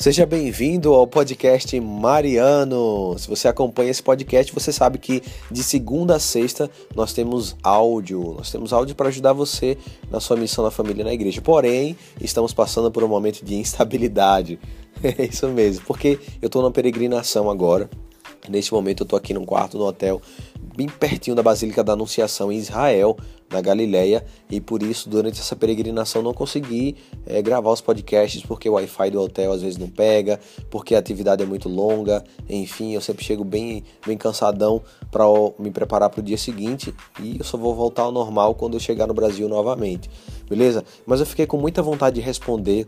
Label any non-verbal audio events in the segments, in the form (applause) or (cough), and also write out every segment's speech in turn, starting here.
Seja bem-vindo ao podcast Mariano. Se você acompanha esse podcast, você sabe que de segunda a sexta nós temos áudio. Nós temos áudio para ajudar você na sua missão na família e na igreja. Porém, estamos passando por um momento de instabilidade. (laughs) É isso mesmo, porque eu estou na peregrinação agora. Neste momento eu estou aqui num quarto no hotel bem pertinho da Basílica da Anunciação em Israel, na Galileia, e por isso durante essa peregrinação não consegui é, gravar os podcasts porque o Wi-Fi do hotel às vezes não pega, porque a atividade é muito longa, enfim, eu sempre chego bem, bem cansadão para me preparar para o dia seguinte e eu só vou voltar ao normal quando eu chegar no Brasil novamente, beleza? Mas eu fiquei com muita vontade de responder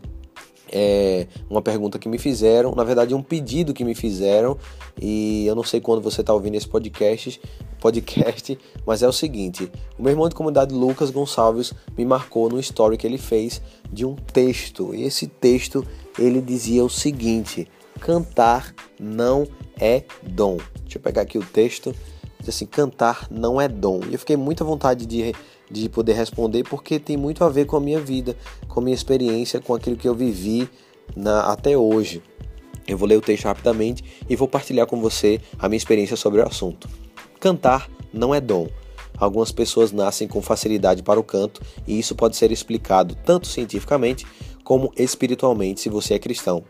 é, uma pergunta que me fizeram, na verdade um pedido que me fizeram e eu não sei quando você está ouvindo esse podcast, podcast, mas é o seguinte: o meu irmão de comunidade Lucas Gonçalves me marcou no story que ele fez de um texto e esse texto ele dizia o seguinte: cantar não é dom. Deixa eu pegar aqui o texto. Diz assim: cantar não é dom. E eu fiquei muita vontade de de poder responder, porque tem muito a ver com a minha vida, com a minha experiência, com aquilo que eu vivi na, até hoje. Eu vou ler o texto rapidamente e vou partilhar com você a minha experiência sobre o assunto. Cantar não é dom. Algumas pessoas nascem com facilidade para o canto e isso pode ser explicado tanto cientificamente como espiritualmente se você é cristão.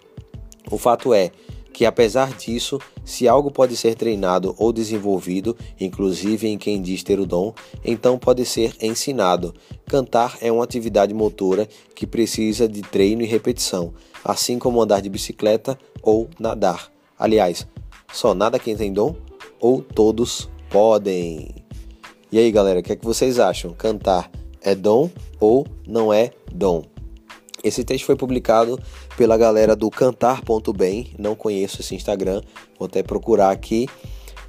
O fato é que, apesar disso, se algo pode ser treinado ou desenvolvido, inclusive em quem diz ter o dom, então pode ser ensinado. Cantar é uma atividade motora que precisa de treino e repetição, assim como andar de bicicleta ou nadar. Aliás, só nada quem tem dom ou todos podem? E aí, galera, o que é que vocês acham? Cantar é dom ou não é dom? Esse texto foi publicado pela galera do cantar.bem, não conheço esse Instagram, vou até procurar aqui.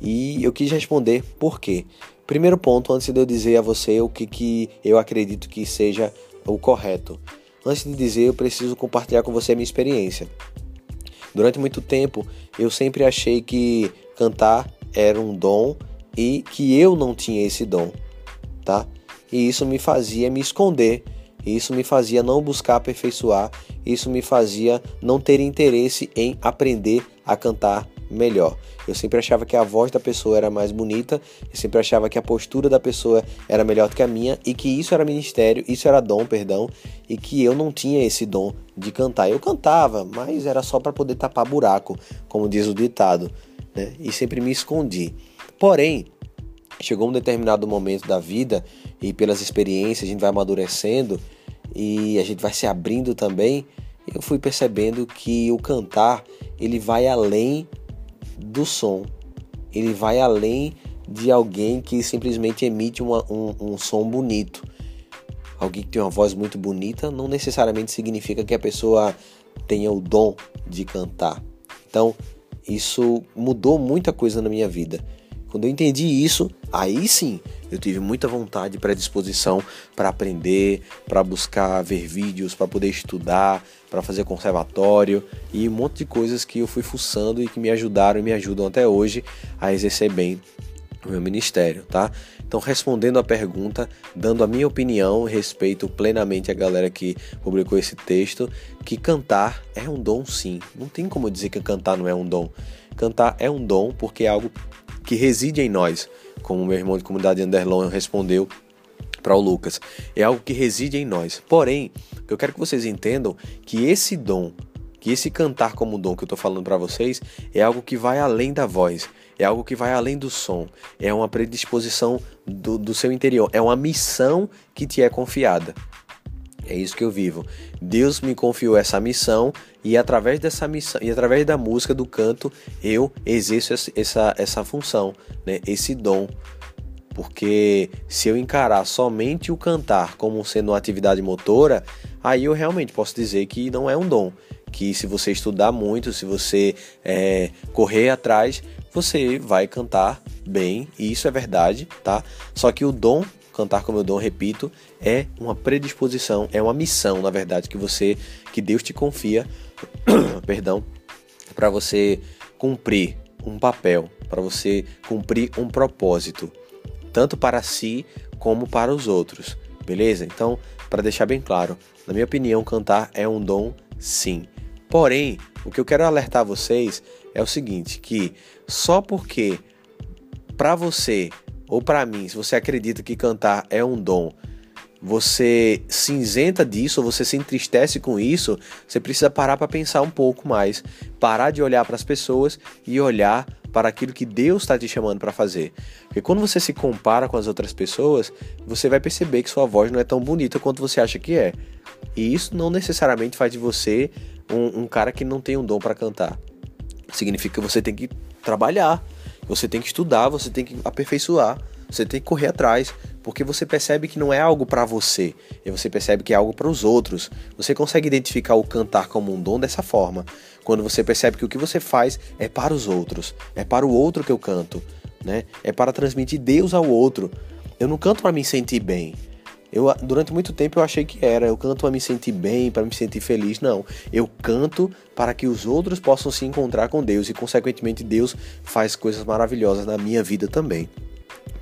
E eu quis responder por quê. Primeiro ponto, antes de eu dizer a você o que, que eu acredito que seja o correto. Antes de dizer, eu preciso compartilhar com você a minha experiência. Durante muito tempo, eu sempre achei que cantar era um dom e que eu não tinha esse dom, tá? E isso me fazia me esconder isso me fazia não buscar aperfeiçoar, isso me fazia não ter interesse em aprender a cantar melhor. Eu sempre achava que a voz da pessoa era mais bonita, eu sempre achava que a postura da pessoa era melhor do que a minha e que isso era ministério, isso era dom, perdão, e que eu não tinha esse dom de cantar. Eu cantava, mas era só para poder tapar buraco, como diz o ditado, né? E sempre me escondi. Porém, chegou um determinado momento da vida e pelas experiências a gente vai amadurecendo e a gente vai se abrindo também, eu fui percebendo que o cantar ele vai além do som, ele vai além de alguém que simplesmente emite uma, um, um som bonito. Alguém que tem uma voz muito bonita não necessariamente significa que a pessoa tenha o dom de cantar. Então, isso mudou muita coisa na minha vida. Quando eu entendi isso, aí sim eu tive muita vontade e predisposição para aprender, para buscar ver vídeos, para poder estudar, para fazer conservatório e um monte de coisas que eu fui fuçando e que me ajudaram e me ajudam até hoje a exercer bem o meu ministério, tá? Então, respondendo a pergunta, dando a minha opinião, respeito plenamente a galera que publicou esse texto, que cantar é um dom sim. Não tem como dizer que cantar não é um dom. Cantar é um dom porque é algo que reside em nós, como meu irmão de comunidade Anderlon respondeu para o Lucas. É algo que reside em nós. Porém, eu quero que vocês entendam que esse dom, que esse cantar como dom que eu estou falando para vocês, é algo que vai além da voz, é algo que vai além do som, é uma predisposição do, do seu interior, é uma missão que te é confiada. É isso que eu vivo. Deus me confiou essa missão e através dessa missão e através da música, do canto, eu exerço essa, essa função, né? esse dom. Porque se eu encarar somente o cantar como sendo uma atividade motora, aí eu realmente posso dizer que não é um dom. Que se você estudar muito, se você é, correr atrás, você vai cantar bem, e isso é verdade, tá? Só que o dom cantar como eu dom, repito, é uma predisposição, é uma missão, na verdade, que você, que Deus te confia, (clears throat) perdão, para você cumprir um papel, para você cumprir um propósito, tanto para si como para os outros. Beleza? Então, para deixar bem claro, na minha opinião, cantar é um dom, sim. Porém, o que eu quero alertar vocês é o seguinte, que só porque para você ou para mim, se você acredita que cantar é um dom, você se isenta disso, você se entristece com isso, você precisa parar para pensar um pouco mais, parar de olhar para as pessoas e olhar para aquilo que Deus está te chamando para fazer. Porque quando você se compara com as outras pessoas, você vai perceber que sua voz não é tão bonita quanto você acha que é. E isso não necessariamente faz de você um, um cara que não tem um dom para cantar. Significa que você tem que trabalhar, você tem que estudar, você tem que aperfeiçoar, você tem que correr atrás, porque você percebe que não é algo para você, e você percebe que é algo para os outros. Você consegue identificar o cantar como um dom dessa forma, quando você percebe que o que você faz é para os outros, é para o outro que eu canto, né? É para transmitir Deus ao outro. Eu não canto para me sentir bem. Eu, durante muito tempo eu achei que era, eu canto para me sentir bem, para me sentir feliz. Não, eu canto para que os outros possam se encontrar com Deus e, consequentemente, Deus faz coisas maravilhosas na minha vida também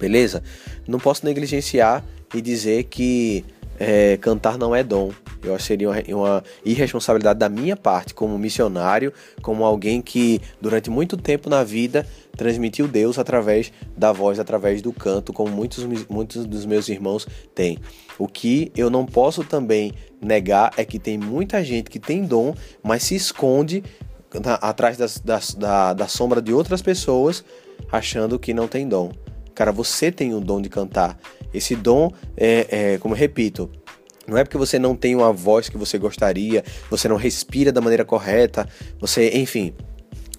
beleza? Não posso negligenciar e dizer que é, cantar não é dom. Eu acho que seria uma, uma, irresponsabilidade da minha parte, como missionário, como alguém que durante muito tempo na vida transmitiu Deus através da voz, através do canto, como muitos, muitos dos meus irmãos têm. O que eu não posso também negar é que tem muita gente que tem dom, mas se esconde na, atrás das, das, da, da sombra de outras pessoas, achando que não tem dom. Cara, você tem o dom de cantar. Esse dom é, é, como eu repito, não é porque você não tem uma voz que você gostaria, você não respira da maneira correta, você, enfim,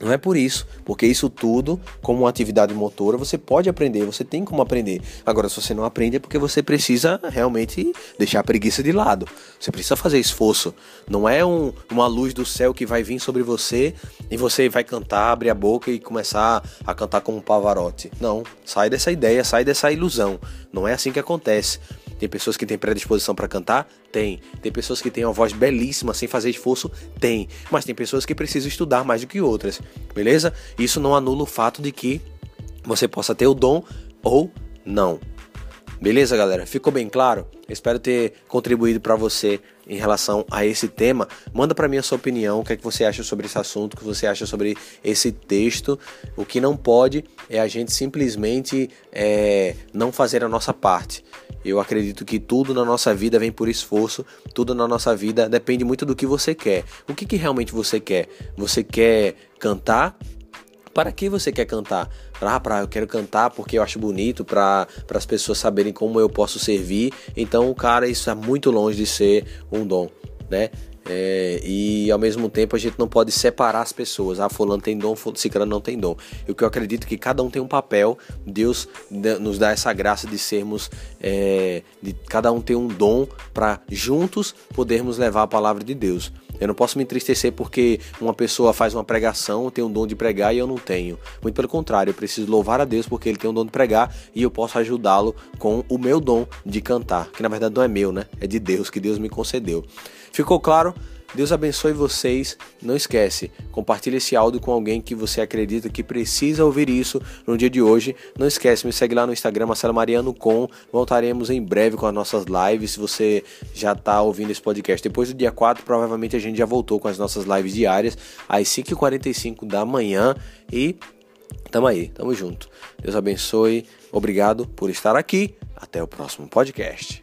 não é por isso, porque isso tudo, como uma atividade motora, você pode aprender, você tem como aprender. Agora, se você não aprende, é porque você precisa realmente deixar a preguiça de lado. Você precisa fazer esforço. Não é um, uma luz do céu que vai vir sobre você e você vai cantar, abrir a boca e começar a cantar como um pavarote. Não, sai dessa ideia, sai dessa ilusão. Não é assim que acontece. Tem pessoas que têm predisposição para cantar? Tem. Tem pessoas que têm uma voz belíssima sem fazer esforço? Tem. Mas tem pessoas que precisam estudar mais do que outras, beleza? Isso não anula o fato de que você possa ter o dom ou não. Beleza, galera? Ficou bem claro? Espero ter contribuído para você em relação a esse tema. Manda para mim a sua opinião, o que é que você acha sobre esse assunto, o que você acha sobre esse texto. O que não pode é a gente simplesmente é, não fazer a nossa parte. Eu acredito que tudo na nossa vida vem por esforço, tudo na nossa vida depende muito do que você quer. O que, que realmente você quer? Você quer cantar? Para que você quer cantar? Ah, pra, eu quero cantar porque eu acho bonito, para as pessoas saberem como eu posso servir. Então, cara, isso é muito longe de ser um dom, né? É, e ao mesmo tempo a gente não pode separar as pessoas. Ah, fulano tem dom, ciclano não tem dom. E o que eu acredito é que cada um tem um papel. Deus nos dá essa graça de sermos, é, de cada um ter um dom para juntos podermos levar a palavra de Deus. Eu não posso me entristecer porque uma pessoa faz uma pregação, tem um dom de pregar e eu não tenho. Muito pelo contrário, eu preciso louvar a Deus porque ele tem um dom de pregar e eu posso ajudá-lo com o meu dom de cantar, que na verdade não é meu, né? É de Deus, que Deus me concedeu. Ficou claro? Deus abençoe vocês. Não esquece, compartilhe esse áudio com alguém que você acredita que precisa ouvir isso no dia de hoje. Não esquece, me segue lá no Instagram, Marcelo Mariano com. Voltaremos em breve com as nossas lives. Se você já está ouvindo esse podcast depois do dia 4, provavelmente a gente já voltou com as nossas lives diárias às 5h45 da manhã. E tamo aí, tamo junto. Deus abençoe. Obrigado por estar aqui. Até o próximo podcast.